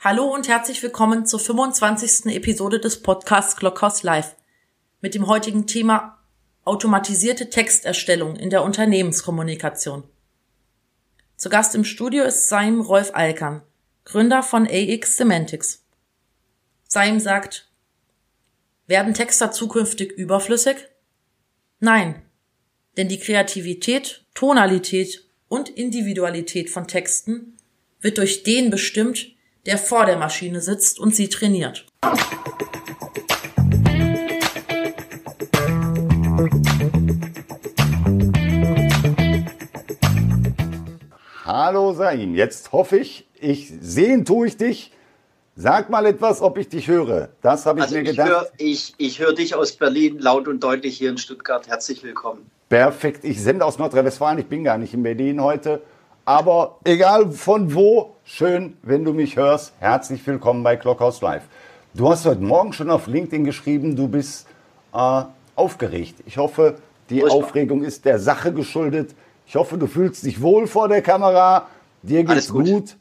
Hallo und herzlich willkommen zur 25. Episode des Podcasts Glockhaus Live mit dem heutigen Thema automatisierte Texterstellung in der Unternehmenskommunikation. Zu Gast im Studio ist Saim Rolf Alkan, Gründer von AX Semantics. Saim sagt, werden Texter zukünftig überflüssig? Nein, denn die Kreativität, Tonalität und Individualität von Texten wird durch den bestimmt, der vor der Maschine sitzt und sie trainiert. Hallo Sain, jetzt hoffe ich, ich sehen tue ich dich. Sag mal etwas, ob ich dich höre. Das habe ich also mir ich gedacht. Hör, ich ich höre dich aus Berlin laut und deutlich hier in Stuttgart. Herzlich willkommen. Perfekt. Ich sende aus Nordrhein-Westfalen. Ich bin gar nicht in Berlin heute. Aber egal von wo, schön, wenn du mich hörst. Herzlich willkommen bei Clockhouse Live. Du hast heute Morgen schon auf LinkedIn geschrieben, du bist äh, aufgeregt. Ich hoffe, die Furchtbar. Aufregung ist der Sache geschuldet. Ich hoffe, du fühlst dich wohl vor der Kamera. Dir geht's gut. gut.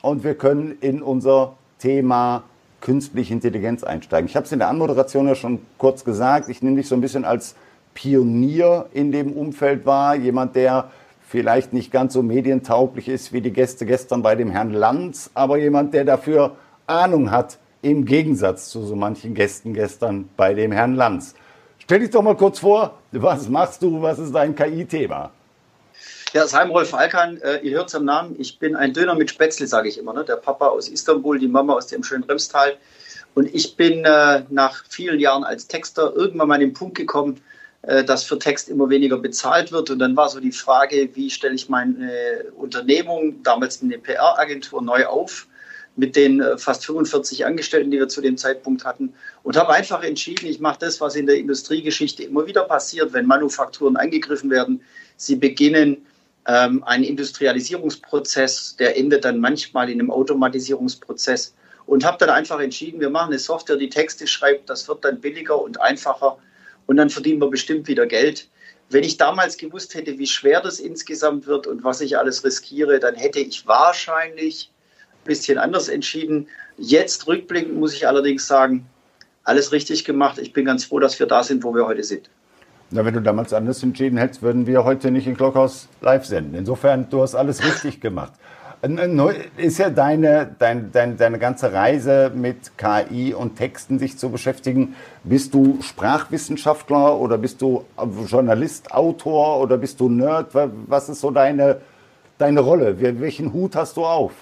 Und wir können in unser Thema künstliche Intelligenz einsteigen. Ich habe es in der Anmoderation ja schon kurz gesagt. Ich nehme dich so ein bisschen als Pionier in dem Umfeld wahr. Jemand, der vielleicht nicht ganz so medientauglich ist wie die Gäste gestern bei dem Herrn Lanz, aber jemand, der dafür Ahnung hat, im Gegensatz zu so manchen Gästen gestern bei dem Herrn Lanz. Stell dich doch mal kurz vor, was machst du, was ist dein KI-Thema? Ja, Saim Rolf Alkan, äh, ihr hört es am Namen. Ich bin ein Döner mit Spätzle, sage ich immer. Ne? Der Papa aus Istanbul, die Mama aus dem schönen Remstal. Und ich bin äh, nach vielen Jahren als Texter irgendwann mal an den Punkt gekommen, dass für Text immer weniger bezahlt wird. Und dann war so die Frage, wie stelle ich meine Unternehmung, damals eine PR-Agentur, neu auf mit den äh, fast 45 Angestellten, die wir zu dem Zeitpunkt hatten. Und habe einfach entschieden, ich mache das, was in der Industriegeschichte immer wieder passiert, wenn Manufakturen angegriffen werden. Sie beginnen ähm, einen Industrialisierungsprozess, der endet dann manchmal in einem Automatisierungsprozess. Und habe dann einfach entschieden, wir machen eine Software, die Texte schreibt, das wird dann billiger und einfacher und dann verdienen wir bestimmt wieder Geld. Wenn ich damals gewusst hätte, wie schwer das insgesamt wird und was ich alles riskiere, dann hätte ich wahrscheinlich ein bisschen anders entschieden. Jetzt rückblickend muss ich allerdings sagen, alles richtig gemacht. Ich bin ganz froh, dass wir da sind, wo wir heute sind. Na, wenn du damals anders entschieden hättest, würden wir heute nicht in Glockhaus live senden. Insofern, du hast alles richtig gemacht. Ist ja deine, dein, dein, deine ganze Reise mit KI und Texten sich zu beschäftigen. Bist du Sprachwissenschaftler oder bist du Journalist, Autor oder bist du Nerd? Wa- Was ist so deine, deine Rolle? Wel- Welchen Hut hast du auf?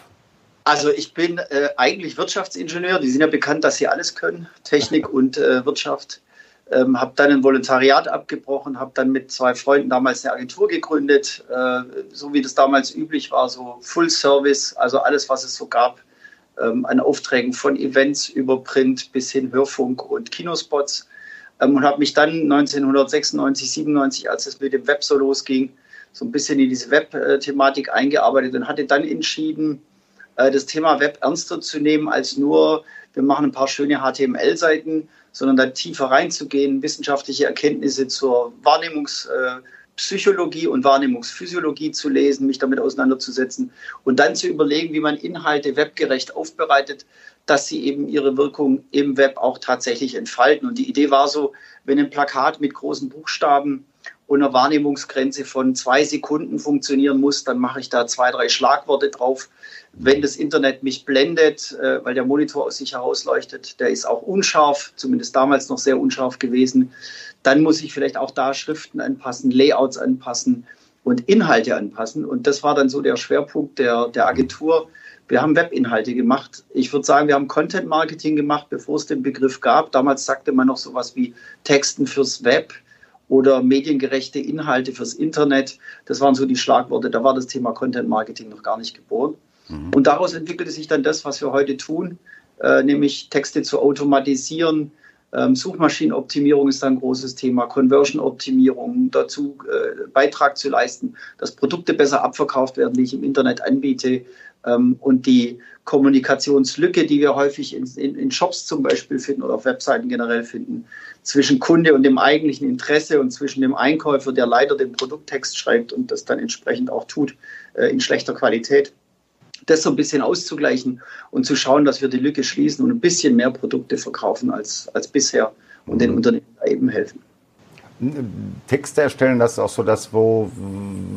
Also ich bin äh, eigentlich Wirtschaftsingenieur. Die sind ja bekannt, dass sie alles können, Technik und äh, Wirtschaft. Ähm, habe dann ein Volontariat abgebrochen, habe dann mit zwei Freunden damals eine Agentur gegründet, äh, so wie das damals üblich war, so Full Service, also alles, was es so gab ähm, an Aufträgen von Events über Print bis hin Hörfunk und Kinospots. Ähm, und habe mich dann 1996, 97, als es mit dem Web so losging, so ein bisschen in diese Web-Thematik eingearbeitet und hatte dann entschieden, äh, das Thema Web ernster zu nehmen als nur, wir machen ein paar schöne HTML-Seiten, sondern da tiefer reinzugehen, wissenschaftliche Erkenntnisse zur Wahrnehmungspsychologie und Wahrnehmungsphysiologie zu lesen, mich damit auseinanderzusetzen und dann zu überlegen, wie man Inhalte webgerecht aufbereitet, dass sie eben ihre Wirkung im Web auch tatsächlich entfalten. Und die Idee war so, wenn ein Plakat mit großen Buchstaben und einer Wahrnehmungsgrenze von zwei Sekunden funktionieren muss, dann mache ich da zwei, drei Schlagworte drauf. Wenn das Internet mich blendet, äh, weil der Monitor aus sich herausleuchtet, der ist auch unscharf, zumindest damals noch sehr unscharf gewesen, dann muss ich vielleicht auch da Schriften anpassen, Layouts anpassen und Inhalte anpassen. Und das war dann so der Schwerpunkt der, der Agentur. Wir haben Webinhalte gemacht. Ich würde sagen, wir haben Content Marketing gemacht, bevor es den Begriff gab. Damals sagte man noch sowas wie Texten fürs Web oder mediengerechte Inhalte fürs Internet. Das waren so die Schlagworte. Da war das Thema Content Marketing noch gar nicht geboren. Und daraus entwickelte sich dann das, was wir heute tun, äh, nämlich Texte zu automatisieren. Ähm, Suchmaschinenoptimierung ist ein großes Thema, Conversion-Optimierung, dazu äh, Beitrag zu leisten, dass Produkte besser abverkauft werden, die ich im Internet anbiete. Ähm, und die Kommunikationslücke, die wir häufig in, in, in Shops zum Beispiel finden oder auf Webseiten generell finden, zwischen Kunde und dem eigentlichen Interesse und zwischen dem Einkäufer, der leider den Produkttext schreibt und das dann entsprechend auch tut, äh, in schlechter Qualität das so ein bisschen auszugleichen und zu schauen, dass wir die Lücke schließen und ein bisschen mehr Produkte verkaufen als, als bisher und den mhm. Unternehmen eben helfen. Texte erstellen, das ist auch so das, wo,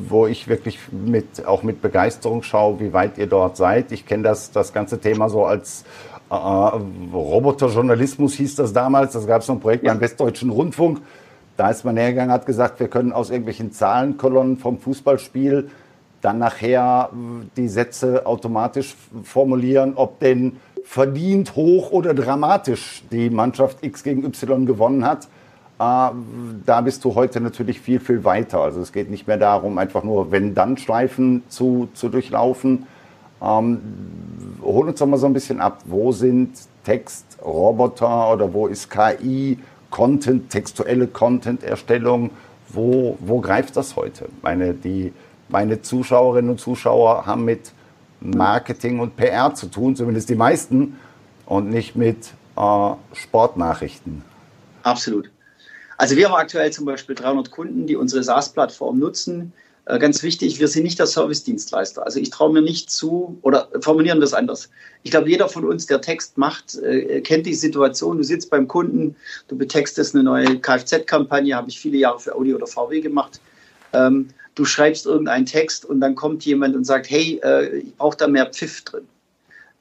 wo ich wirklich mit, auch mit Begeisterung schaue, wie weit ihr dort seid. Ich kenne das, das ganze Thema so als äh, Roboterjournalismus hieß das damals. Das gab es so ein Projekt ja. beim Westdeutschen Rundfunk. Da ist man hergegangen, hat gesagt, wir können aus irgendwelchen Zahlenkolonnen vom Fußballspiel dann nachher die Sätze automatisch formulieren, ob denn verdient, hoch oder dramatisch die Mannschaft X gegen Y gewonnen hat. Äh, da bist du heute natürlich viel, viel weiter. Also es geht nicht mehr darum, einfach nur Wenn-Dann-Streifen zu, zu durchlaufen. Ähm, hol uns doch mal so ein bisschen ab. Wo sind Textroboter oder wo ist KI, Content, textuelle Content-Erstellung? Wo, wo greift das heute? Meine, die, meine Zuschauerinnen und Zuschauer haben mit Marketing und PR zu tun, zumindest die meisten, und nicht mit äh, Sportnachrichten. Absolut. Also wir haben aktuell zum Beispiel 300 Kunden, die unsere SaaS-Plattform nutzen. Äh, ganz wichtig, wir sind nicht der Service-Dienstleister. Also ich traue mir nicht zu, oder formulieren wir es anders. Ich glaube, jeder von uns, der Text macht, äh, kennt die Situation. Du sitzt beim Kunden, du betextest eine neue Kfz-Kampagne, habe ich viele Jahre für Audi oder VW gemacht. Ähm, du schreibst irgendeinen Text und dann kommt jemand und sagt, hey, äh, ich brauche da mehr Pfiff drin.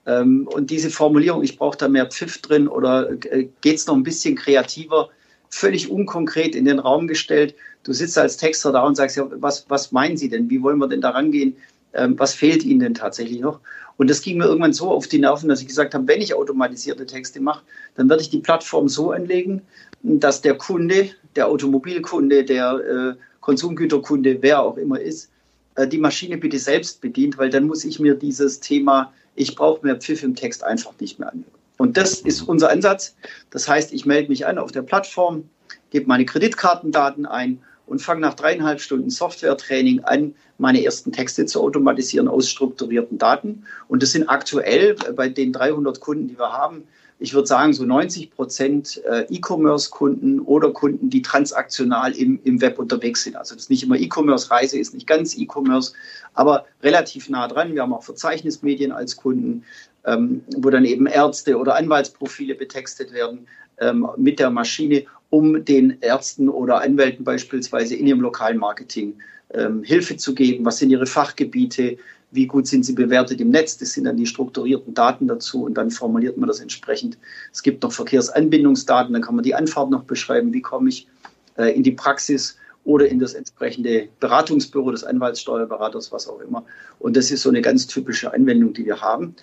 Ähm, und diese Formulierung, ich brauche da mehr Pfiff drin oder geht es noch ein bisschen kreativer, völlig unkonkret in den Raum gestellt. Du sitzt als Texter da und sagst, ja, was, was meinen Sie denn? Wie wollen wir denn da rangehen? Ähm, was fehlt Ihnen denn tatsächlich noch? Und das ging mir irgendwann so auf die Nerven, dass ich gesagt habe, wenn ich automatisierte Texte mache, dann werde ich die Plattform so anlegen, dass der Kunde, der Automobilkunde, der äh, Konsumgüterkunde, wer auch immer ist, äh, die Maschine bitte selbst bedient, weil dann muss ich mir dieses Thema, ich brauche mehr Pfiff im Text einfach nicht mehr anhören. Und das ist unser Ansatz. Das heißt, ich melde mich an auf der Plattform, gebe meine Kreditkartendaten ein und fange nach dreieinhalb Stunden Software-Training an, meine ersten Texte zu automatisieren aus strukturierten Daten. Und das sind aktuell bei den 300 Kunden, die wir haben, ich würde sagen, so 90 Prozent äh, E-Commerce-Kunden oder Kunden, die transaktional im, im Web unterwegs sind. Also das ist nicht immer E-Commerce, Reise ist nicht ganz E-Commerce, aber relativ nah dran. Wir haben auch Verzeichnismedien als Kunden ähm, wo dann eben Ärzte oder Anwaltsprofile betextet werden ähm, mit der Maschine, um den Ärzten oder Anwälten beispielsweise in ihrem lokalen Marketing ähm, Hilfe zu geben. Was sind ihre Fachgebiete? Wie gut sind sie bewertet im Netz? Das sind dann die strukturierten Daten dazu und dann formuliert man das entsprechend. Es gibt noch Verkehrsanbindungsdaten, dann kann man die Anfahrt noch beschreiben. Wie komme ich äh, in die Praxis? oder in das entsprechende Beratungsbüro des Anwaltssteuerberaters, was auch immer. Und das ist so eine ganz typische Anwendung, die wir haben.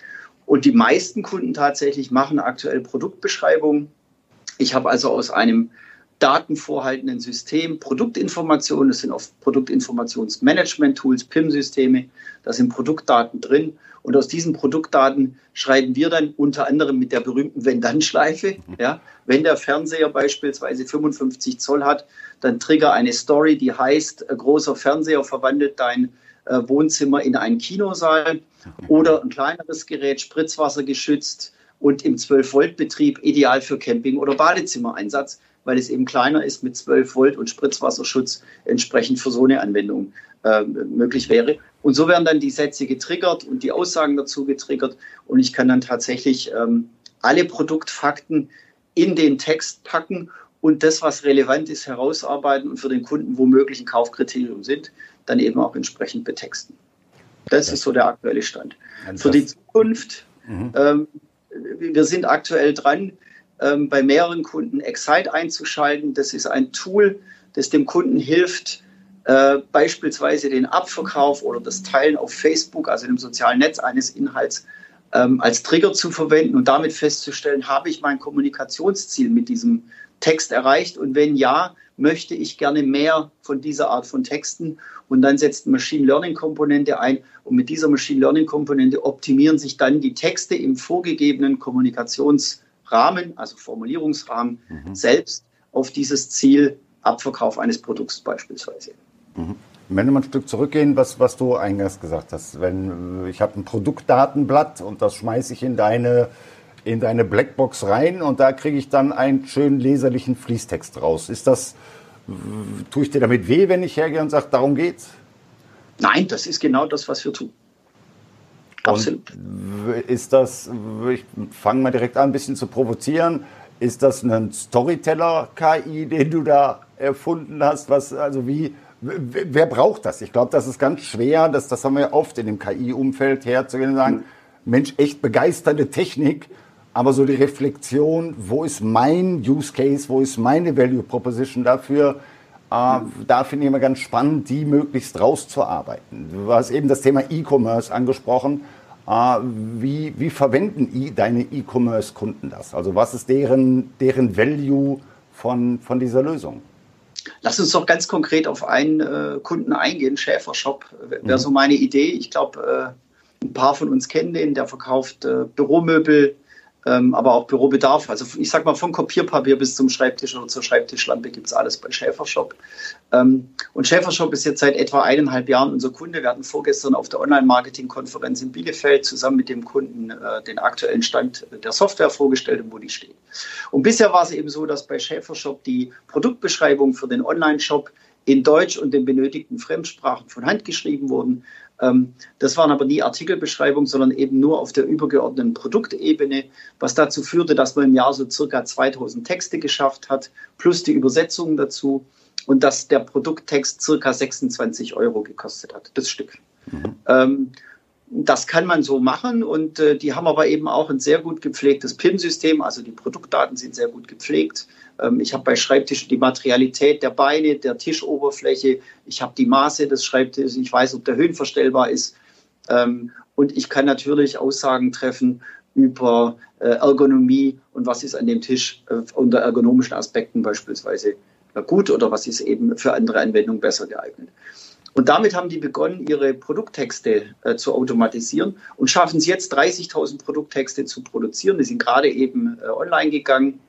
Und die meisten Kunden tatsächlich machen aktuell Produktbeschreibungen. Ich habe also aus einem datenvorhaltenden System Produktinformationen, das sind oft Produktinformationsmanagement-Tools, PIM-Systeme, da sind Produktdaten drin. Und aus diesen Produktdaten schreiben wir dann unter anderem mit der berühmten Wenn-Dann-Schleife. Ja, wenn der Fernseher beispielsweise 55 Zoll hat, dann trigger eine Story, die heißt, großer Fernseher verwandelt dein äh, Wohnzimmer in einen Kinosaal oder ein kleineres Gerät, Spritzwasser geschützt und im 12-Volt-Betrieb ideal für Camping- oder Badezimmereinsatz, weil es eben kleiner ist mit 12 Volt und Spritzwasserschutz entsprechend für so eine Anwendung äh, möglich wäre. Und so werden dann die Sätze getriggert und die Aussagen dazu getriggert und ich kann dann tatsächlich ähm, alle Produktfakten in den Text packen und das, was relevant ist, herausarbeiten und für den Kunden womöglich ein Kaufkriterium sind, dann eben auch entsprechend betexten. Das ist so der aktuelle Stand. Für die Zukunft, mhm. ähm, wir sind aktuell dran, ähm, bei mehreren Kunden Excite einzuschalten. Das ist ein Tool, das dem Kunden hilft, äh, beispielsweise den Abverkauf oder das Teilen auf Facebook, also dem sozialen Netz eines Inhalts, ähm, als Trigger zu verwenden und damit festzustellen, habe ich mein Kommunikationsziel mit diesem Text erreicht und wenn ja, möchte ich gerne mehr von dieser Art von Texten und dann setzt Machine Learning Komponente ein und mit dieser Machine Learning Komponente optimieren sich dann die Texte im vorgegebenen Kommunikationsrahmen, also Formulierungsrahmen mhm. selbst auf dieses Ziel Abverkauf eines Produkts beispielsweise. Mhm. Wenn wir mal ein Stück zurückgehen, was, was du eingangs gesagt hast, wenn ich habe ein Produktdatenblatt und das schmeiße ich in deine in deine Blackbox rein und da kriege ich dann einen schönen leserlichen Fließtext raus. Ist das, tue ich dir damit weh, wenn ich hergehe und sage, darum geht's? Nein, das ist genau das, was wir tun. Absolut. ist das, ich fange mal direkt an, ein bisschen zu provozieren, ist das ein Storyteller-KI, den du da erfunden hast? Was, also wie, wer braucht das? Ich glaube, das ist ganz schwer, das, das haben wir oft in dem KI-Umfeld herzugehen und sagen, Mensch, echt begeisternde Technik, aber so die Reflexion, wo ist mein Use Case, wo ist meine Value Proposition dafür, äh, da finde ich immer ganz spannend, die möglichst rauszuarbeiten. Du hast eben das Thema E-Commerce angesprochen. Äh, wie, wie verwenden deine E-Commerce-Kunden das? Also was ist deren, deren Value von, von dieser Lösung? Lass uns doch ganz konkret auf einen äh, Kunden eingehen. Schäfer Shop wäre mhm. so meine Idee. Ich glaube, äh, ein paar von uns kennen den. Der verkauft äh, Büromöbel, aber auch Bürobedarf. Also ich sag mal, von Kopierpapier bis zum Schreibtisch oder zur Schreibtischlampe gibt es alles bei Schäfershop. Ähm, und Schäfershop ist jetzt seit etwa eineinhalb Jahren unser Kunde. Wir hatten vorgestern auf der Online-Marketing-Konferenz in Bielefeld zusammen mit dem Kunden äh, den aktuellen Stand der Software vorgestellt und wo die steht. Und bisher war es eben so, dass bei Schäfershop die Produktbeschreibung für den Online-Shop in Deutsch und den benötigten Fremdsprachen von Hand geschrieben wurden. Ähm, das waren aber nie Artikelbeschreibungen, sondern eben nur auf der übergeordneten Produktebene, was dazu führte, dass man im Jahr so circa 2000 Texte geschafft hat, plus die Übersetzungen dazu und dass der Produkttext circa 26 Euro gekostet hat, das Stück. Mhm. Ähm, das kann man so machen und äh, die haben aber eben auch ein sehr gut gepflegtes PIM-System, also die Produktdaten sind sehr gut gepflegt. Ähm, ich habe bei Schreibtischen die Materialität der Beine, der Tischoberfläche, ich habe die Maße des Schreibtisches, ich weiß, ob der höhenverstellbar ist ähm, und ich kann natürlich Aussagen treffen über äh, Ergonomie und was ist an dem Tisch äh, unter ergonomischen Aspekten beispielsweise äh, gut oder was ist eben für andere Anwendungen besser geeignet. Und damit haben die begonnen, ihre Produkttexte äh, zu automatisieren und schaffen es jetzt, 30.000 Produkttexte zu produzieren. Die sind gerade eben äh, online gegangen.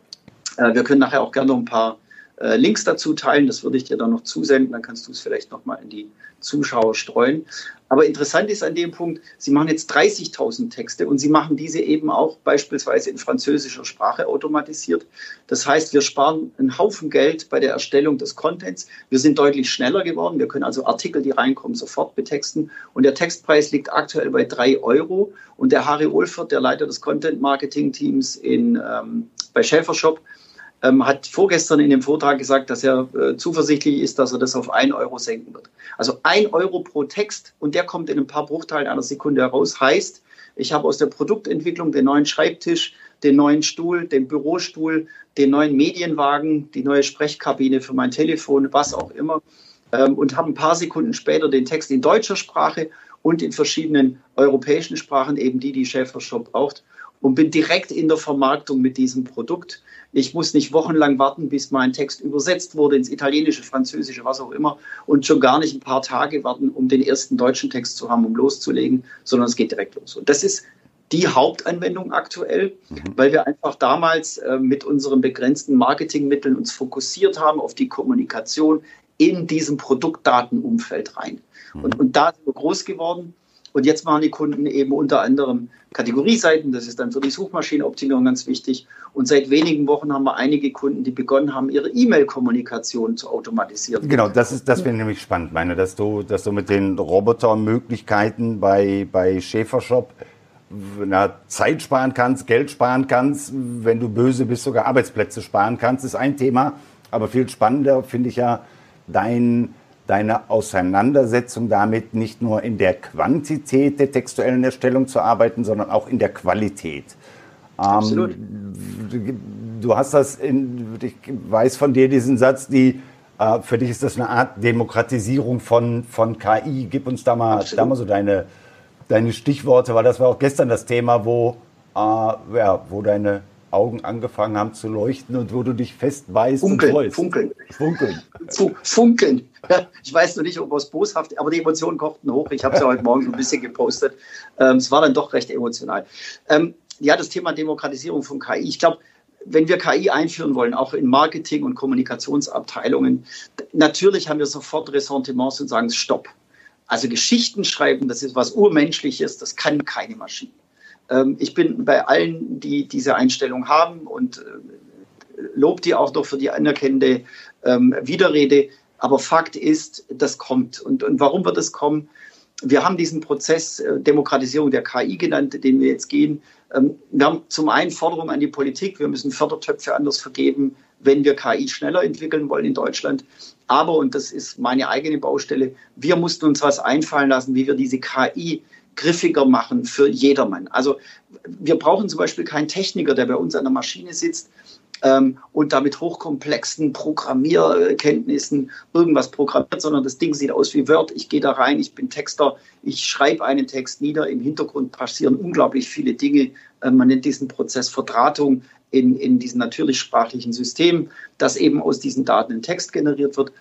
Äh, wir können nachher auch gerne noch ein paar äh, Links dazu teilen. Das würde ich dir dann noch zusenden. Dann kannst du es vielleicht noch mal in die Zuschauer streuen. Aber interessant ist an dem Punkt, Sie machen jetzt 30.000 Texte und Sie machen diese eben auch beispielsweise in französischer Sprache automatisiert. Das heißt, wir sparen einen Haufen Geld bei der Erstellung des Contents. Wir sind deutlich schneller geworden. Wir können also Artikel, die reinkommen, sofort betexten. Und der Textpreis liegt aktuell bei drei Euro. Und der Harry Ulfert, der Leiter des Content-Marketing-Teams ähm, bei Schäfershop, ähm, hat vorgestern in dem Vortrag gesagt, dass er äh, zuversichtlich ist, dass er das auf 1 Euro senken wird. Also 1 Euro pro Text und der kommt in ein paar Bruchteilen einer Sekunde heraus, heißt, ich habe aus der Produktentwicklung den neuen Schreibtisch, den neuen Stuhl, den Bürostuhl, den neuen Medienwagen, die neue Sprechkabine für mein Telefon, was auch immer, ähm, und habe ein paar Sekunden später den Text in deutscher Sprache und in verschiedenen europäischen Sprachen, eben die, die Schäfer Shop braucht, und bin direkt in der Vermarktung mit diesem Produkt. Ich muss nicht wochenlang warten, bis mein Text übersetzt wurde ins Italienische, Französische, was auch immer, und schon gar nicht ein paar Tage warten, um den ersten deutschen Text zu haben, um loszulegen, sondern es geht direkt los. Und das ist die Hauptanwendung aktuell, mhm. weil wir einfach damals äh, mit unseren begrenzten Marketingmitteln uns fokussiert haben auf die Kommunikation in diesem Produktdatenumfeld rein. Mhm. Und, und da sind wir groß geworden. Und jetzt machen die Kunden eben unter anderem Kategorieseiten. Das ist dann für die Suchmaschinenoptimierung ganz wichtig. Und seit wenigen Wochen haben wir einige Kunden, die begonnen haben, ihre E-Mail-Kommunikation zu automatisieren. Genau, das ist, das wäre nämlich spannend, meine, dass du, dass du mit den Robotermöglichkeiten bei, bei Schäfershop na, Zeit sparen kannst, Geld sparen kannst, wenn du böse bist, sogar Arbeitsplätze sparen kannst, ist ein Thema. Aber viel spannender finde ich ja dein, deine Auseinandersetzung damit, nicht nur in der Quantität der textuellen Erstellung zu arbeiten, sondern auch in der Qualität. Absolut. Ähm, du hast das, in, ich weiß von dir diesen Satz, die äh, für dich ist das eine Art Demokratisierung von, von KI. Gib uns da mal, da mal so deine, deine Stichworte, weil das war auch gestern das Thema, wo, äh, ja, wo deine Augen angefangen haben zu leuchten und wo du dich festbeißt funkeln, und freust. Funkeln. Funkeln. Funkeln. Ich weiß noch nicht, ob aus boshaft, aber die Emotionen kochten hoch. Ich habe es ja heute Morgen ein bisschen gepostet. Ähm, es war dann doch recht emotional. Ähm, ja, das Thema Demokratisierung von KI. Ich glaube, wenn wir KI einführen wollen, auch in Marketing- und Kommunikationsabteilungen, natürlich haben wir sofort Ressentiments und sagen, stopp. Also Geschichten schreiben, das ist was Urmenschliches, das kann keine Maschine. Ähm, ich bin bei allen, die diese Einstellung haben und äh, lobe die auch noch für die anerkennende ähm, Widerrede. Aber Fakt ist, das kommt. Und, und warum wird es kommen? wir haben diesen Prozess äh, Demokratisierung der KI genannt, den wir jetzt gehen. Ähm, wir haben zum einen Forderungen an die Politik, wir müssen Fördertöpfe anders vergeben, wenn wir KI schneller entwickeln wollen in Deutschland. Aber, und das ist meine eigene Baustelle, wir mussten uns was einfallen lassen, wie wir diese KI griffiger machen für jedermann. Also wir brauchen zum Beispiel keinen Techniker, der bei uns an der Maschine sitzt ähm, und damit hochkomplexen Programmierkenntnissen irgendwas programmiert, sondern das Ding sieht aus wie Word. Ich gehe da rein, ich bin Texter, ich schreibe einen Text nieder. Im Hintergrund passieren unglaublich viele Dinge. Äh, man nennt diesen Prozess Verdrahtung in, in diesen natürlichsprachlichen Systemen, dass eben aus diesen Daten ein Text generiert wird.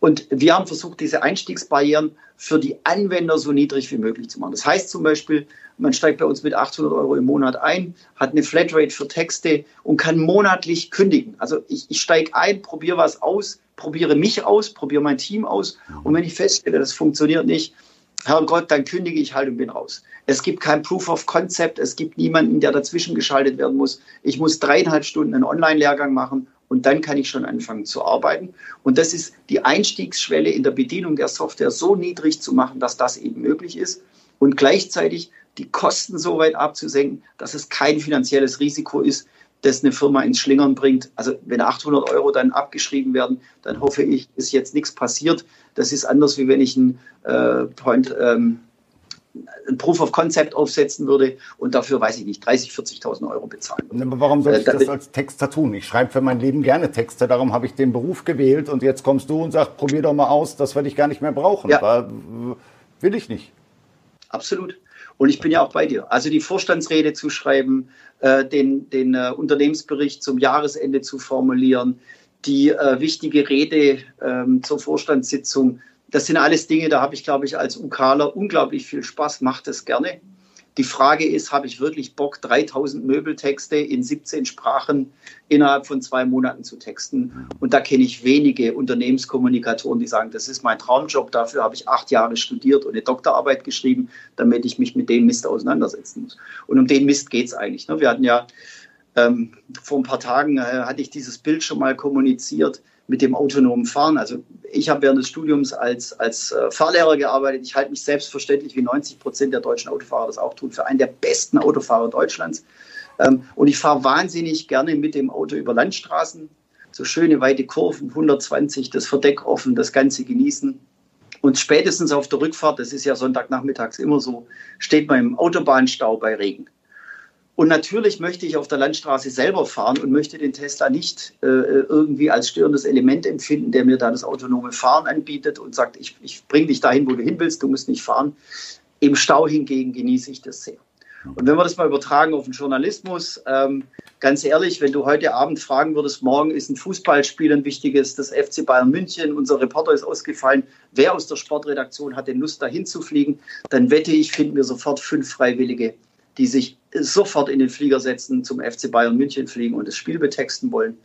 Und wir haben versucht, diese Einstiegsbarrieren für die Anwender so niedrig wie möglich zu machen. Das heißt zum Beispiel, man steigt bei uns mit 800 Euro im Monat ein, hat eine Flatrate für Texte und kann monatlich kündigen. Also ich, ich steige ein, probiere was aus, probiere mich aus, probiere mein Team aus. Und wenn ich feststelle, das funktioniert nicht, Herrgott, dann kündige ich halt und bin raus. Es gibt kein Proof of Concept, es gibt niemanden, der dazwischen geschaltet werden muss. Ich muss dreieinhalb Stunden einen Online-Lehrgang machen und dann kann ich schon anfangen zu arbeiten. Und das ist die Einstiegsschwelle in der Bedienung der Software so niedrig zu machen, dass das eben möglich ist und gleichzeitig die Kosten so weit abzusenken, dass es kein finanzielles Risiko ist, das eine Firma ins Schlingern bringt. Also wenn 800 Euro dann abgeschrieben werden, dann hoffe ich, ist jetzt nichts passiert. Das ist anders, wie wenn ich ein äh, Point, ähm, ein Proof of Concept aufsetzen würde und dafür, weiß ich nicht, 30, 40.000 Euro bezahlen würde. Aber warum soll ich äh, das als Texter tun? Ich schreibe für mein Leben gerne Texte, darum habe ich den Beruf gewählt und jetzt kommst du und sagst, probier doch mal aus, das werde ich gar nicht mehr brauchen. Ja. Da will ich nicht. Absolut. Und ich bin ja auch bei dir. Also die Vorstandsrede zu schreiben, äh, den, den äh, Unternehmensbericht zum Jahresende zu formulieren, die äh, wichtige Rede ähm, zur Vorstandssitzung, das sind alles Dinge, da habe ich, glaube ich, als UKler unglaublich viel Spaß, mache das gerne. Die Frage ist, habe ich wirklich Bock, 3000 Möbeltexte in 17 Sprachen innerhalb von zwei Monaten zu texten? Und da kenne ich wenige Unternehmenskommunikatoren, die sagen, das ist mein Traumjob, dafür habe ich acht Jahre studiert und eine Doktorarbeit geschrieben, damit ich mich mit dem Mist auseinandersetzen muss. Und um den Mist geht es eigentlich. Ne? Wir hatten ja ähm, vor ein paar Tagen, äh, hatte ich dieses Bild schon mal kommuniziert mit dem autonomen Fahren. Also ich habe während des Studiums als, als äh, Fahrlehrer gearbeitet. Ich halte mich selbstverständlich, wie 90 Prozent der deutschen Autofahrer das auch tun, für einen der besten Autofahrer Deutschlands. Ähm, und ich fahre wahnsinnig gerne mit dem Auto über Landstraßen. So schöne weite Kurven, 120, das Verdeck offen, das Ganze genießen. Und spätestens auf der Rückfahrt, das ist ja Sonntagnachmittags immer so, steht man im Autobahnstau bei Regen. Und natürlich möchte ich auf der Landstraße selber fahren und möchte den Tesla nicht äh, irgendwie als störendes Element empfinden, der mir da das autonome Fahren anbietet und sagt, ich, ich bringe dich dahin, wo du hin willst, du musst nicht fahren. Im Stau hingegen genieße ich das sehr. Und wenn wir das mal übertragen auf den Journalismus, ähm, ganz ehrlich, wenn du heute Abend fragen würdest, morgen ist ein Fußballspiel ein wichtiges, das FC Bayern München, unser Reporter ist ausgefallen, wer aus der Sportredaktion hat denn Lust, dahin zu fliegen, dann wette ich, finden wir sofort fünf Freiwillige, die sich sofort in den Flieger setzen, zum FC Bayern München fliegen und das Spiel betexten wollen.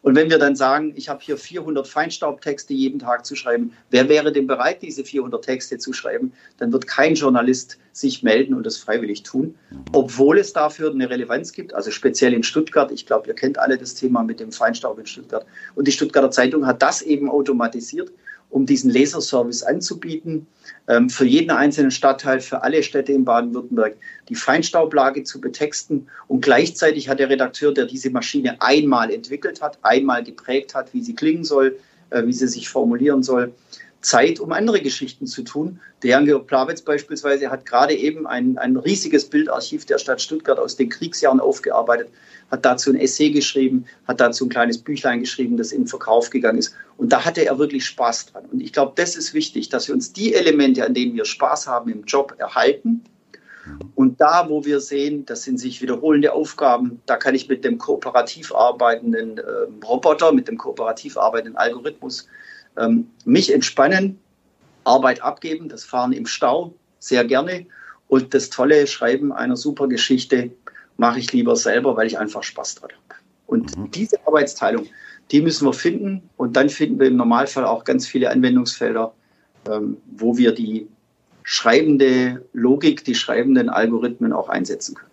Und wenn wir dann sagen, ich habe hier 400 Feinstaubtexte jeden Tag zu schreiben, wer wäre denn bereit, diese 400 Texte zu schreiben, dann wird kein Journalist sich melden und das freiwillig tun, obwohl es dafür eine Relevanz gibt, also speziell in Stuttgart. Ich glaube, ihr kennt alle das Thema mit dem Feinstaub in Stuttgart. Und die Stuttgarter Zeitung hat das eben automatisiert um diesen Laserservice anzubieten, ähm, für jeden einzelnen Stadtteil, für alle Städte in Baden-Württemberg die Feinstaublage zu betexten. Und gleichzeitig hat der Redakteur, der diese Maschine einmal entwickelt hat, einmal geprägt hat, wie sie klingen soll, äh, wie sie sich formulieren soll, Zeit, um andere Geschichten zu tun. Der Jan-Georg Plawitz beispielsweise hat gerade eben ein, ein riesiges Bildarchiv der Stadt Stuttgart aus den Kriegsjahren aufgearbeitet hat dazu ein Essay geschrieben, hat dazu ein kleines Büchlein geschrieben, das in Verkauf gegangen ist. Und da hatte er wirklich Spaß dran. Und ich glaube, das ist wichtig, dass wir uns die Elemente, an denen wir Spaß haben im Job, erhalten. Und da, wo wir sehen, das sind sich wiederholende Aufgaben, da kann ich mit dem kooperativ arbeitenden äh, Roboter, mit dem kooperativ arbeitenden Algorithmus ähm, mich entspannen, Arbeit abgeben, das Fahren im Stau sehr gerne und das tolle Schreiben einer super Geschichte mache ich lieber selber, weil ich einfach Spaß dran habe. Und mhm. diese Arbeitsteilung, die müssen wir finden und dann finden wir im Normalfall auch ganz viele Anwendungsfelder, ähm, wo wir die schreibende Logik, die schreibenden Algorithmen auch einsetzen können.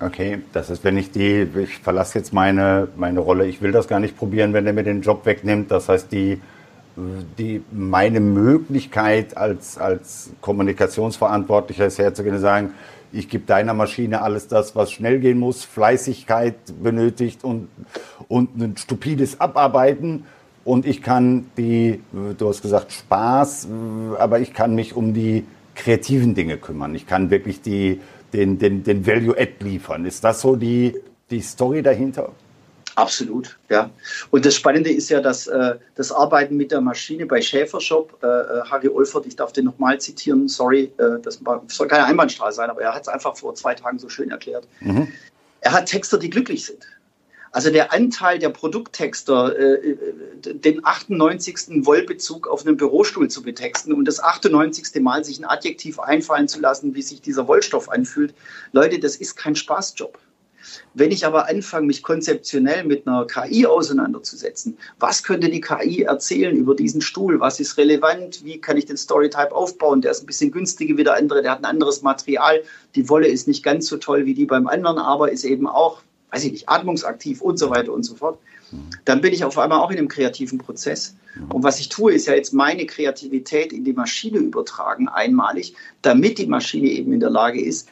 Okay, das ist, wenn ich die, ich verlasse jetzt meine, meine Rolle, ich will das gar nicht probieren, wenn der mir den Job wegnimmt. Das heißt, die die, meine Möglichkeit als, als Kommunikationsverantwortlicher ist herzugehen und sagen, ich gebe deiner Maschine alles das, was schnell gehen muss, Fleißigkeit benötigt und, und ein stupides Abarbeiten. Und ich kann die, du hast gesagt Spaß, aber ich kann mich um die kreativen Dinge kümmern. Ich kann wirklich die, den, den, den Value-Add liefern. Ist das so die, die Story dahinter? Absolut, ja. Und das Spannende ist ja, dass äh, das Arbeiten mit der Maschine bei Schäfershop, äh, äh Harry Olfert, ich darf den nochmal zitieren, sorry, äh, das soll keine Einbahnstraße sein, aber er hat es einfach vor zwei Tagen so schön erklärt. Mhm. Er hat Texter, die glücklich sind. Also der Anteil der Produkttexter, äh, äh den 98. Wollbezug auf einem Bürostuhl zu betexten und das 98. Mal sich ein Adjektiv einfallen zu lassen, wie sich dieser Wollstoff anfühlt. Leute, das ist kein Spaßjob. Wenn ich aber anfange, mich konzeptionell mit einer KI auseinanderzusetzen, was könnte die KI erzählen über diesen Stuhl? Was ist relevant? Wie kann ich den Storytype aufbauen? Der ist ein bisschen günstiger wie der andere, der hat ein anderes Material. Die Wolle ist nicht ganz so toll wie die beim anderen, aber ist eben auch, weiß ich nicht, atmungsaktiv und so weiter und so fort. Dann bin ich auf einmal auch in einem kreativen Prozess. Und was ich tue, ist ja jetzt meine Kreativität in die Maschine übertragen, einmalig, damit die Maschine eben in der Lage ist,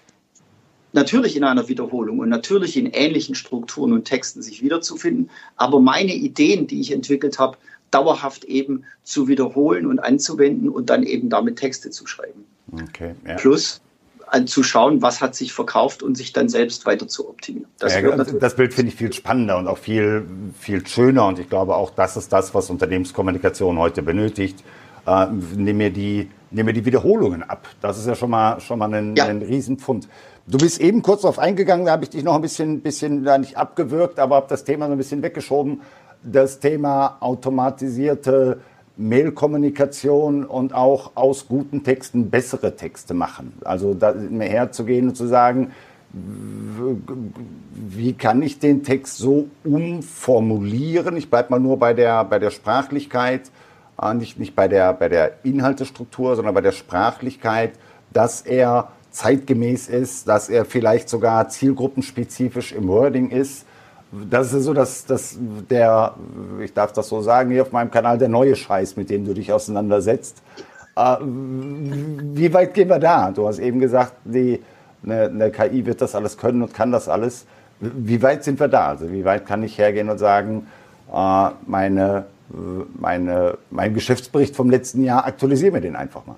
natürlich in einer Wiederholung und natürlich in ähnlichen Strukturen und Texten sich wiederzufinden, aber meine Ideen, die ich entwickelt habe, dauerhaft eben zu wiederholen und anzuwenden und dann eben damit Texte zu schreiben. Okay, ja. Plus anzuschauen, was hat sich verkauft und sich dann selbst weiter zu optimieren. Das, ja, das Bild finde ich viel spannender und auch viel, viel schöner und ich glaube auch, das ist das, was Unternehmenskommunikation heute benötigt. Äh, nimm, mir die, nimm mir die Wiederholungen ab. Das ist ja schon mal, schon mal ein, ja. ein Riesenpfund. Du bist eben kurz darauf eingegangen, da habe ich dich noch ein bisschen, bisschen da nicht abgewürgt, aber habe das Thema so ein bisschen weggeschoben. Das Thema automatisierte Mailkommunikation und auch aus guten Texten bessere Texte machen. Also da mehr herzugehen und zu sagen, wie kann ich den Text so umformulieren? Ich bleibe mal nur bei der, bei der Sprachlichkeit, nicht, nicht bei, der, bei der Inhaltestruktur, sondern bei der Sprachlichkeit, dass er zeitgemäß ist, dass er vielleicht sogar zielgruppenspezifisch im Wording ist. Das ist so, dass, dass der, ich darf das so sagen, hier auf meinem Kanal der neue Scheiß, mit dem du dich auseinandersetzt. Äh, wie weit gehen wir da? Du hast eben gesagt, die, eine, eine KI wird das alles können und kann das alles. Wie weit sind wir da? Also wie weit kann ich hergehen und sagen, äh, meine, meine, mein Geschäftsbericht vom letzten Jahr, aktualisiere mir den einfach mal?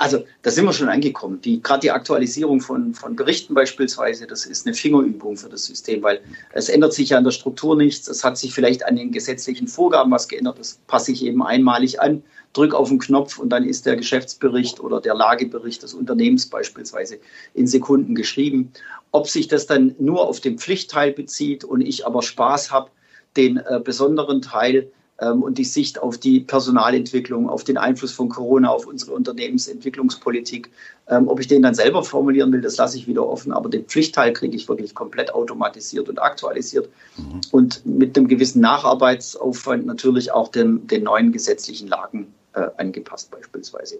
Also da sind wir schon angekommen. Die, Gerade die Aktualisierung von, von Berichten beispielsweise, das ist eine Fingerübung für das System, weil es ändert sich ja an der Struktur nichts. Es hat sich vielleicht an den gesetzlichen Vorgaben was geändert. Das passe ich eben einmalig an, drücke auf den Knopf und dann ist der Geschäftsbericht oder der Lagebericht des Unternehmens beispielsweise in Sekunden geschrieben. Ob sich das dann nur auf den Pflichtteil bezieht und ich aber Spaß habe, den äh, besonderen Teil ähm, und die Sicht auf die Personalentwicklung, auf den Einfluss von Corona auf unsere Unternehmensentwicklungspolitik. Ähm, ob ich den dann selber formulieren will, das lasse ich wieder offen, aber den Pflichtteil kriege ich wirklich komplett automatisiert und aktualisiert mhm. und mit einem gewissen Nacharbeitsaufwand natürlich auch den, den neuen gesetzlichen Lagen äh, angepasst beispielsweise.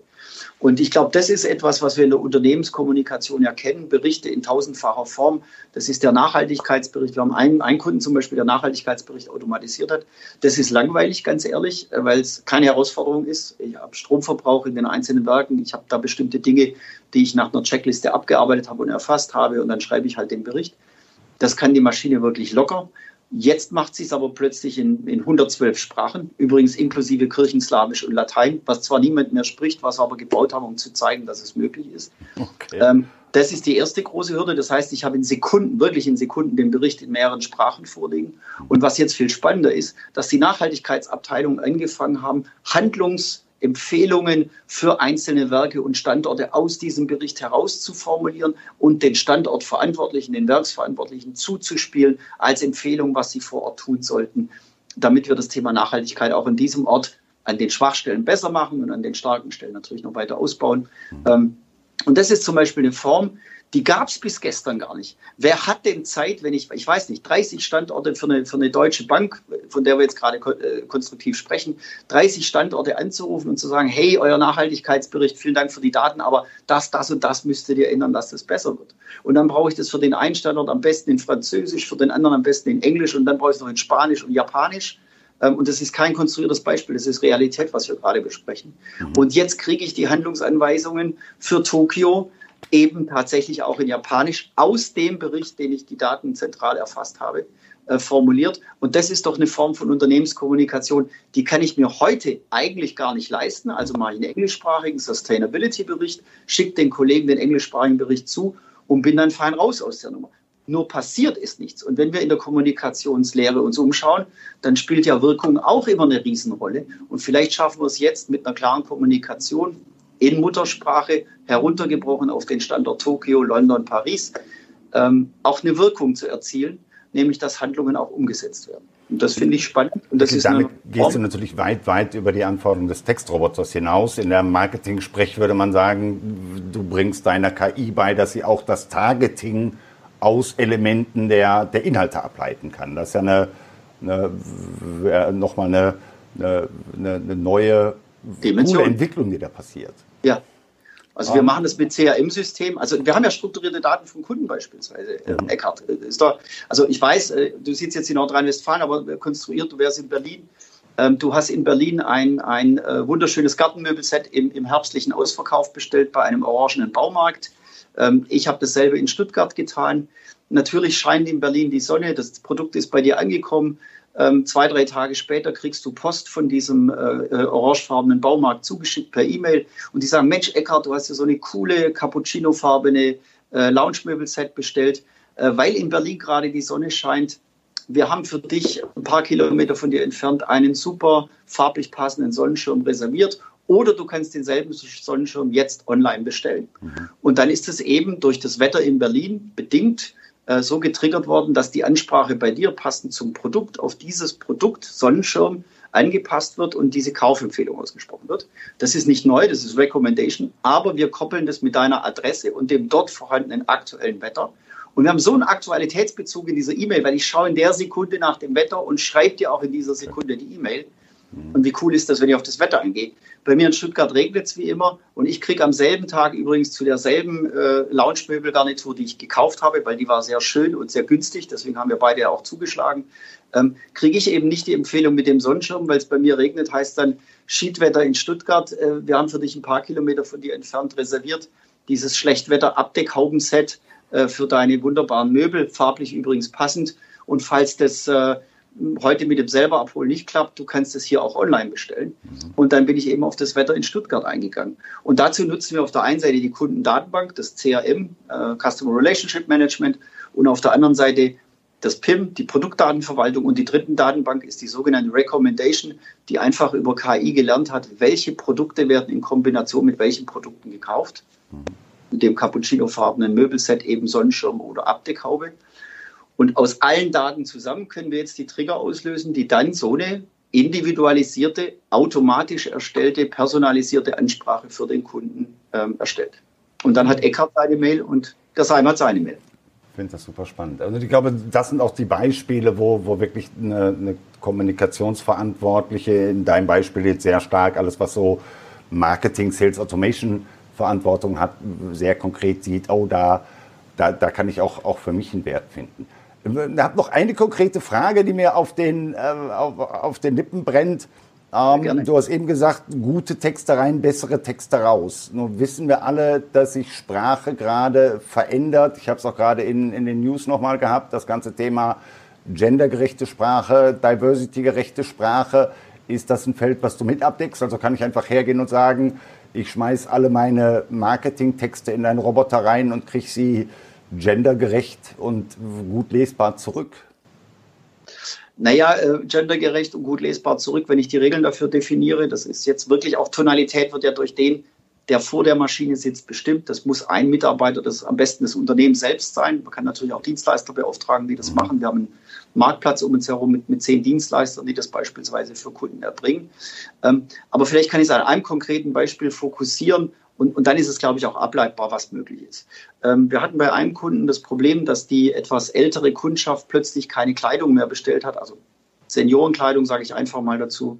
Und ich glaube, das ist etwas, was wir in der Unternehmenskommunikation ja kennen, Berichte in tausendfacher Form. Das ist der Nachhaltigkeitsbericht. Wir haben einen, einen Kunden zum Beispiel, der Nachhaltigkeitsbericht automatisiert hat. Das ist langweilig, ganz ehrlich, äh, weil es keine Herausforderung ist. Ich habe Stromverbrauch in den einzelnen Werken. Ich habe da bestimmte Dinge, die ich nach einer Checkliste abgearbeitet habe und erfasst habe und dann schreibe ich halt den Bericht. Das kann die Maschine wirklich locker. Jetzt macht sie es aber plötzlich in, in 112 Sprachen, übrigens inklusive Kirchenslawisch und Latein, was zwar niemand mehr spricht, was wir aber gebaut haben, um zu zeigen, dass es möglich ist. Okay. Ähm, das ist die erste große Hürde. Das heißt, ich habe in Sekunden, wirklich in Sekunden, den Bericht in mehreren Sprachen vorliegen. Und was jetzt viel spannender ist, dass die Nachhaltigkeitsabteilungen angefangen haben, Handlungs- Empfehlungen für einzelne Werke und Standorte aus diesem Bericht herauszuformulieren und den Standortverantwortlichen, den Werksverantwortlichen zuzuspielen als Empfehlung, was sie vor Ort tun sollten, damit wir das Thema Nachhaltigkeit auch in diesem Ort an den Schwachstellen besser machen und an den starken Stellen natürlich noch weiter ausbauen. Ähm, und das ist zum Beispiel eine Form, die gab es bis gestern gar nicht. Wer hat denn Zeit, wenn ich, ich weiß nicht, 30 Standorte für eine, für eine deutsche Bank, von der wir jetzt gerade äh, konstruktiv sprechen, 30 Standorte anzurufen und zu sagen, hey, euer Nachhaltigkeitsbericht, vielen Dank für die Daten, aber das, das und das müsstet ihr ändern, dass das besser wird. Und dann brauche ich das für den einen Standort am besten in Französisch, für den anderen am besten in Englisch und dann brauche ich es noch in Spanisch und Japanisch. Ähm, und das ist kein konstruiertes Beispiel, das ist Realität, was wir gerade besprechen. Mhm. Und jetzt kriege ich die Handlungsanweisungen für Tokio eben tatsächlich auch in Japanisch aus dem Bericht, den ich die Daten zentral erfasst habe, äh, formuliert. Und das ist doch eine Form von Unternehmenskommunikation, die kann ich mir heute eigentlich gar nicht leisten. Also mache ich einen englischsprachigen Sustainability-Bericht, schicke den Kollegen den englischsprachigen Bericht zu und bin dann fein raus aus der Nummer. Nur passiert ist nichts. Und wenn wir in der Kommunikationslehre uns umschauen, dann spielt ja Wirkung auch immer eine Riesenrolle. Und vielleicht schaffen wir es jetzt mit einer klaren Kommunikation in Muttersprache heruntergebrochen auf den Standort Tokio, London, Paris, ähm, auch eine Wirkung zu erzielen, nämlich dass Handlungen auch umgesetzt werden. Und das finde ich spannend. Und das ist damit gehst du natürlich weit, weit über die Anforderungen des Textroboters hinaus. In der Marketing-Sprech würde man sagen, du bringst deiner KI bei, dass sie auch das Targeting aus Elementen der, der Inhalte ableiten kann. Das ist ja eine, eine nochmal eine, eine, eine neue Dimension. Entwicklung, die da passiert. Ja. Also wir machen das mit CRM-System. Also wir haben ja strukturierte Daten vom Kunden beispielsweise, äh, mhm. Eckhard. Ist da, also ich weiß, äh, du sitzt jetzt in Nordrhein-Westfalen, aber konstruiert, du wärst in Berlin. Ähm, du hast in Berlin ein, ein äh, wunderschönes Gartenmöbelset im, im herbstlichen Ausverkauf bestellt bei einem orangenen Baumarkt. Ähm, ich habe dasselbe in Stuttgart getan. Natürlich scheint in Berlin die Sonne, das Produkt ist bei dir angekommen. Ähm, zwei, drei Tage später kriegst du Post von diesem äh, äh, orangefarbenen Baumarkt zugeschickt per E-Mail und die sagen, Mensch, Eckhard, du hast ja so eine coole Cappuccino-farbene äh, Lounge-Möbelset bestellt, äh, weil in Berlin gerade die Sonne scheint. Wir haben für dich ein paar Kilometer von dir entfernt einen super farblich passenden Sonnenschirm reserviert oder du kannst denselben Sonnenschirm jetzt online bestellen. Mhm. Und dann ist es eben durch das Wetter in Berlin bedingt äh, so getriggert worden, dass die Ansprache bei dir passend zum Produkt auf dieses Produkt Sonnenschirm angepasst wird und diese Kaufempfehlung ausgesprochen wird. Das ist nicht neu, das ist Recommendation, aber wir koppeln das mit deiner Adresse und dem dort vorhandenen aktuellen Wetter. Und wir haben so einen Aktualitätsbezug in dieser E-Mail, weil ich schaue in der Sekunde nach dem Wetter und schreibe dir auch in dieser Sekunde die E-Mail. Mhm. Und wie cool ist das, wenn ich auf das Wetter eingehe? Bei mir in Stuttgart regnet es wie immer und ich kriege am selben Tag übrigens zu derselben äh, Lounge-Möbelgarnitur, die ich gekauft habe, weil die war sehr schön und sehr günstig, deswegen haben wir beide auch zugeschlagen, ähm, kriege ich eben nicht die Empfehlung mit dem Sonnenschirm, weil es bei mir regnet, heißt dann Schiedwetter in Stuttgart. Äh, wir haben für dich ein paar Kilometer von dir entfernt reserviert dieses Schlechtwetter-Abdeckhaubenset äh, für deine wunderbaren Möbel, farblich übrigens passend. Und falls das äh, heute mit dem selber abholen nicht klappt, du kannst es hier auch online bestellen. Und dann bin ich eben auf das Wetter in Stuttgart eingegangen. Und dazu nutzen wir auf der einen Seite die Kundendatenbank, das CRM, äh, Customer Relationship Management, und auf der anderen Seite das PIM, die Produktdatenverwaltung und die dritten Datenbank ist die sogenannte Recommendation, die einfach über KI gelernt hat, welche Produkte werden in Kombination mit welchen Produkten gekauft. Mit dem Cappuccino-farbenen Möbelset eben Sonnenschirm oder Abdeckhaube. Und aus allen Daten zusammen können wir jetzt die Trigger auslösen, die dann so eine individualisierte, automatisch erstellte, personalisierte Ansprache für den Kunden ähm, erstellt. Und dann hat Eckhart seine Mail und der Seim hat seine Mail. Ich finde das super spannend. Also ich glaube, das sind auch die Beispiele, wo, wo wirklich eine, eine Kommunikationsverantwortliche, in deinem Beispiel jetzt sehr stark, alles was so Marketing, Sales Automation Verantwortung hat, sehr konkret sieht, oh, da, da, da kann ich auch, auch für mich einen Wert finden. Ich habe noch eine konkrete Frage, die mir auf den, äh, auf, auf den Lippen brennt. Ähm, du hast eben gesagt, gute Texte rein, bessere Texte raus. Nun wissen wir alle, dass sich Sprache gerade verändert. Ich habe es auch gerade in, in den News nochmal gehabt, das ganze Thema gendergerechte Sprache, diversitygerechte Sprache. Ist das ein Feld, was du mit abdeckst? Also kann ich einfach hergehen und sagen, ich schmeiß alle meine Marketingtexte in einen Roboter rein und kriege sie gendergerecht und gut lesbar zurück? Naja, äh, gendergerecht und gut lesbar zurück, wenn ich die Regeln dafür definiere. Das ist jetzt wirklich auch Tonalität, wird ja durch den, der vor der Maschine sitzt, bestimmt. Das muss ein Mitarbeiter, das am besten das Unternehmen selbst sein. Man kann natürlich auch Dienstleister beauftragen, die das mhm. machen. Wir haben einen Marktplatz um uns herum mit, mit zehn Dienstleistern, die das beispielsweise für Kunden erbringen. Ähm, aber vielleicht kann ich es an einem konkreten Beispiel fokussieren und, und dann ist es, glaube ich, auch ableitbar, was möglich ist. Ähm, wir hatten bei einem Kunden das Problem, dass die etwas ältere Kundschaft plötzlich keine Kleidung mehr bestellt hat, also Seniorenkleidung, sage ich einfach mal dazu.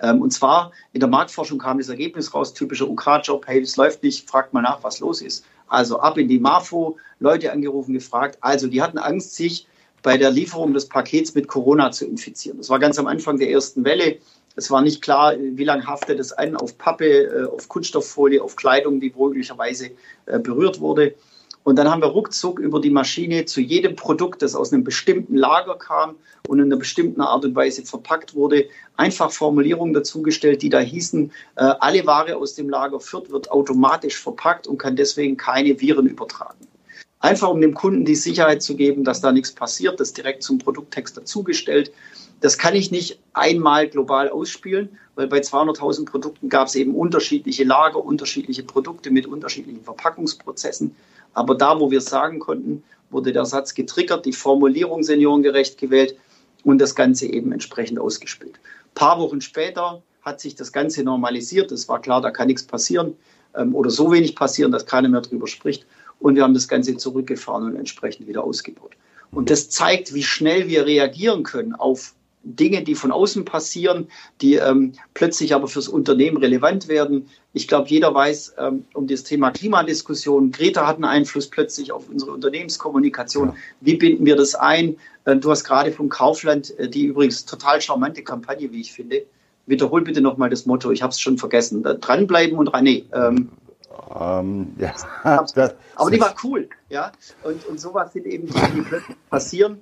Ähm, und zwar in der Marktforschung kam das Ergebnis raus, typischer UK-Job, hey, es läuft nicht, fragt mal nach, was los ist. Also ab in die MAFO, Leute angerufen, gefragt. Also die hatten Angst, sich bei der Lieferung des Pakets mit Corona zu infizieren. Das war ganz am Anfang der ersten Welle. Es war nicht klar, wie lange haftet es an auf Pappe, äh, auf Kunststofffolie, auf Kleidung, die möglicherweise äh, berührt wurde. Und dann haben wir ruckzuck über die Maschine zu jedem Produkt, das aus einem bestimmten Lager kam und in einer bestimmten Art und Weise verpackt wurde, einfach Formulierungen dazugestellt, die da hießen, äh, alle Ware aus dem Lager Fürth wird automatisch verpackt und kann deswegen keine Viren übertragen. Einfach um dem Kunden die Sicherheit zu geben, dass da nichts passiert, das direkt zum Produkttext dazugestellt. Das kann ich nicht einmal global ausspielen, weil bei 200.000 Produkten gab es eben unterschiedliche Lager, unterschiedliche Produkte mit unterschiedlichen Verpackungsprozessen. Aber da, wo wir sagen konnten, wurde der Satz getriggert, die Formulierung seniorengerecht gewählt und das Ganze eben entsprechend ausgespielt. Ein paar Wochen später hat sich das Ganze normalisiert. Es war klar, da kann nichts passieren ähm, oder so wenig passieren, dass keiner mehr darüber spricht. Und wir haben das Ganze zurückgefahren und entsprechend wieder ausgebaut. Und das zeigt, wie schnell wir reagieren können auf Dinge, die von außen passieren, die ähm, plötzlich aber fürs Unternehmen relevant werden. Ich glaube, jeder weiß ähm, um das Thema Klimadiskussion. Greta hat einen Einfluss plötzlich auf unsere Unternehmenskommunikation. Ja. Wie binden wir das ein? Äh, du hast gerade von Kaufland, äh, die übrigens total charmante Kampagne, wie ich finde. Wiederhol bitte nochmal das Motto, ich habe es schon vergessen. Dranbleiben und rein. Nee, ähm, ähm, ja. aber die war cool, ja. Und, und sowas sind eben Dinge, die plötzlich passieren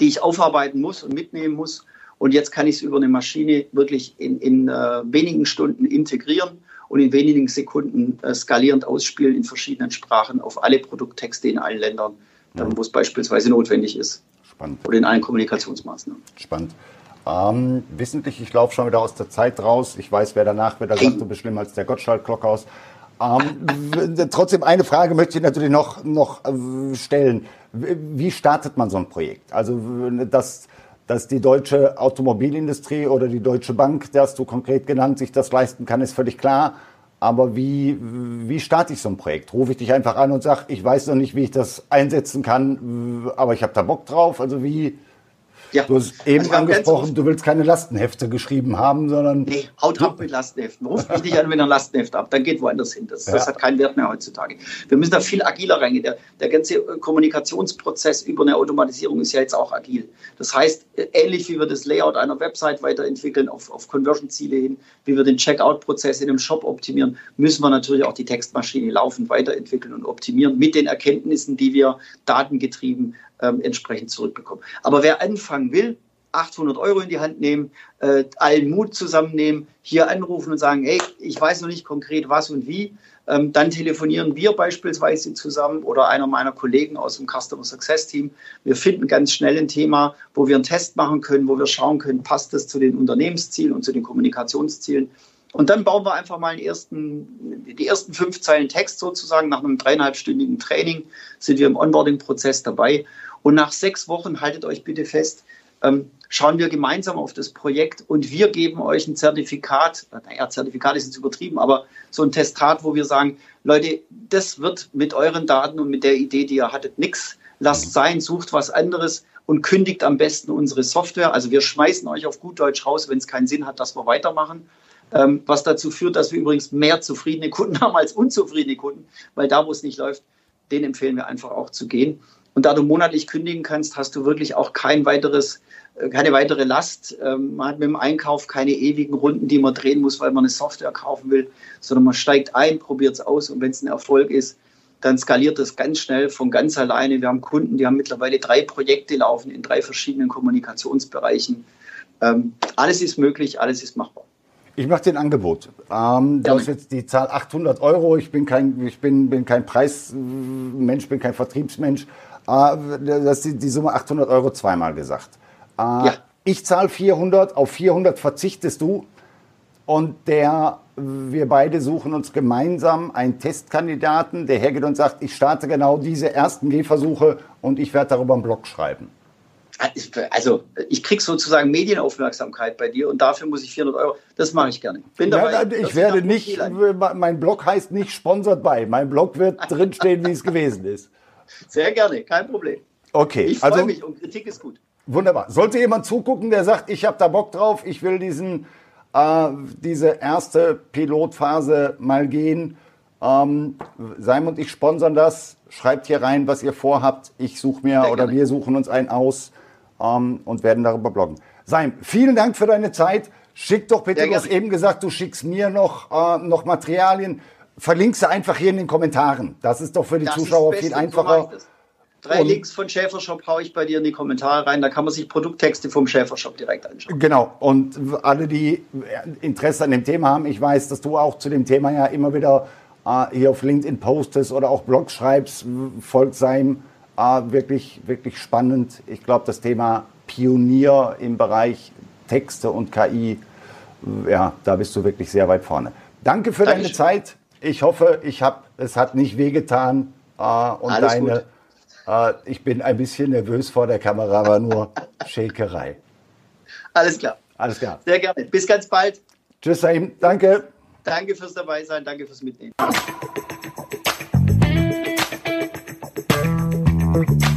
die ich aufarbeiten muss und mitnehmen muss. Und jetzt kann ich es über eine Maschine wirklich in, in äh, wenigen Stunden integrieren und in wenigen Sekunden äh, skalierend ausspielen in verschiedenen Sprachen auf alle Produkttexte in allen Ländern, ja. wo es beispielsweise notwendig ist. Spannend. Oder in allen Kommunikationsmaßnahmen. Spannend. Ähm, wissentlich, ich laufe schon wieder aus der Zeit raus. Ich weiß, wer danach wieder sagt, du bist schlimmer als der Gottschalk-Klockhaus. Ähm, trotzdem eine Frage möchte ich natürlich noch, noch äh, stellen. Wie startet man so ein Projekt? Also, dass, dass die deutsche Automobilindustrie oder die Deutsche Bank, der hast du konkret genannt, sich das leisten kann, ist völlig klar. Aber wie, wie starte ich so ein Projekt? Rufe ich dich einfach an und sage, ich weiß noch nicht, wie ich das einsetzen kann, aber ich habe da Bock drauf. Also wie, ja. Du hast eben also angesprochen, du willst keine Lastenhefte geschrieben haben, sondern. Nee, haut ab mit Lastenheften. Ruf mich nicht an, wenn ihr ein Lastenheft habt. Dann geht woanders hin. Das, ja. das, hat keinen Wert mehr heutzutage. Wir müssen da viel agiler reingehen. Der, der ganze Kommunikationsprozess über eine Automatisierung ist ja jetzt auch agil. Das heißt, ähnlich wie wir das Layout einer Website weiterentwickeln auf, auf Conversion-Ziele hin, wie wir den Checkout-Prozess in einem Shop optimieren, müssen wir natürlich auch die Textmaschine laufend weiterentwickeln und optimieren mit den Erkenntnissen, die wir datengetrieben ähm, entsprechend zurückbekommen. Aber wer anfangen will, 800 Euro in die Hand nehmen, äh, allen Mut zusammennehmen, hier anrufen und sagen, hey, ich weiß noch nicht konkret was und wie. Ähm, dann telefonieren wir beispielsweise zusammen oder einer meiner Kollegen aus dem Customer Success Team. Wir finden ganz schnell ein Thema, wo wir einen Test machen können, wo wir schauen können, passt das zu den Unternehmenszielen und zu den Kommunikationszielen. Und dann bauen wir einfach mal ersten, die ersten fünf Zeilen Text sozusagen. Nach einem dreieinhalbstündigen Training sind wir im Onboarding-Prozess dabei und nach sechs Wochen, haltet euch bitte fest, ähm, schauen wir gemeinsam auf das Projekt und wir geben euch ein Zertifikat. Naja, Zertifikat ist jetzt übertrieben, aber so ein Testat, wo wir sagen, Leute, das wird mit euren Daten und mit der Idee, die ihr hattet, nichts. Lasst sein, sucht was anderes und kündigt am besten unsere Software. Also wir schmeißen euch auf gut Deutsch raus, wenn es keinen Sinn hat, dass wir weitermachen. Ähm, was dazu führt, dass wir übrigens mehr zufriedene Kunden haben als unzufriedene Kunden, weil da, wo es nicht läuft, den empfehlen wir einfach auch zu gehen. Und da du monatlich kündigen kannst, hast du wirklich auch kein weiteres, äh, keine weitere Last. Ähm, man hat mit dem Einkauf keine ewigen Runden, die man drehen muss, weil man eine Software kaufen will, sondern man steigt ein, probiert es aus und wenn es ein Erfolg ist, dann skaliert es ganz schnell von ganz alleine. Wir haben Kunden, die haben mittlerweile drei Projekte laufen in drei verschiedenen Kommunikationsbereichen. Ähm, alles ist möglich, alles ist machbar. Ich mache dir ein Angebot. Ähm, du hast jetzt die Zahl 800 Euro. Ich bin kein, ich bin, bin kein Preismensch, bin kein Vertriebsmensch. Ah, das ist die Summe 800 Euro zweimal gesagt. Ah, ja. Ich zahle 400, auf 400 verzichtest du und der, wir beide suchen uns gemeinsam einen Testkandidaten, der hergeht und sagt, ich starte genau diese ersten Gehversuche und ich werde darüber einen Blog schreiben. Also ich kriege sozusagen Medienaufmerksamkeit bei dir und dafür muss ich 400 Euro. Das mache ich gerne. Bin dabei, ja, ich werde nicht, mein Blog heißt nicht sponsert bei. Mein Blog wird drinstehen, wie es gewesen ist. Sehr gerne, kein Problem. Okay. Ich freue also, mich und Kritik ist gut. Wunderbar. Sollte jemand zugucken, der sagt, ich habe da Bock drauf, ich will diesen, äh, diese erste Pilotphase mal gehen, ähm, Simon und ich sponsern das. Schreibt hier rein, was ihr vorhabt. Ich suche mir Sehr oder gerne. wir suchen uns einen aus ähm, und werden darüber bloggen. Seim, vielen Dank für deine Zeit. Schick doch bitte, Sehr du hast eben gesagt, du schickst mir noch, äh, noch Materialien. Verlink sie einfach hier in den Kommentaren. Das ist doch für die Das Zuschauer viel einfacher. Drei Und- Links von Schäfershop haue ich bei dir in die Kommentare rein. Da kann man sich Produkttexte vom Schäfershop direkt anschauen. Genau. Und alle, die Interesse an dem Thema haben, ich weiß, dass du auch zu dem Thema ja immer wieder äh, hier auf LinkedIn postest oder auch Blogs schreibst, folgt seinem. Wirklich, wirklich spannend. Ich glaube, das Thema Pionier im Bereich Texte und KI, ja, da bist du wirklich sehr weit vorne. Danke für deine Dankeschön. Zeit. Ich hoffe, ich hab, es hat nicht wehgetan. Äh, und Alles deine, äh, ich bin ein bisschen nervös vor der Kamera, aber nur Shakerei. Alles klar. Alles klar. Sehr gerne. Bis ganz bald. Tschüss, Saim. Danke. Danke fürs Dabeisein. Danke fürs Mitnehmen. Thank you.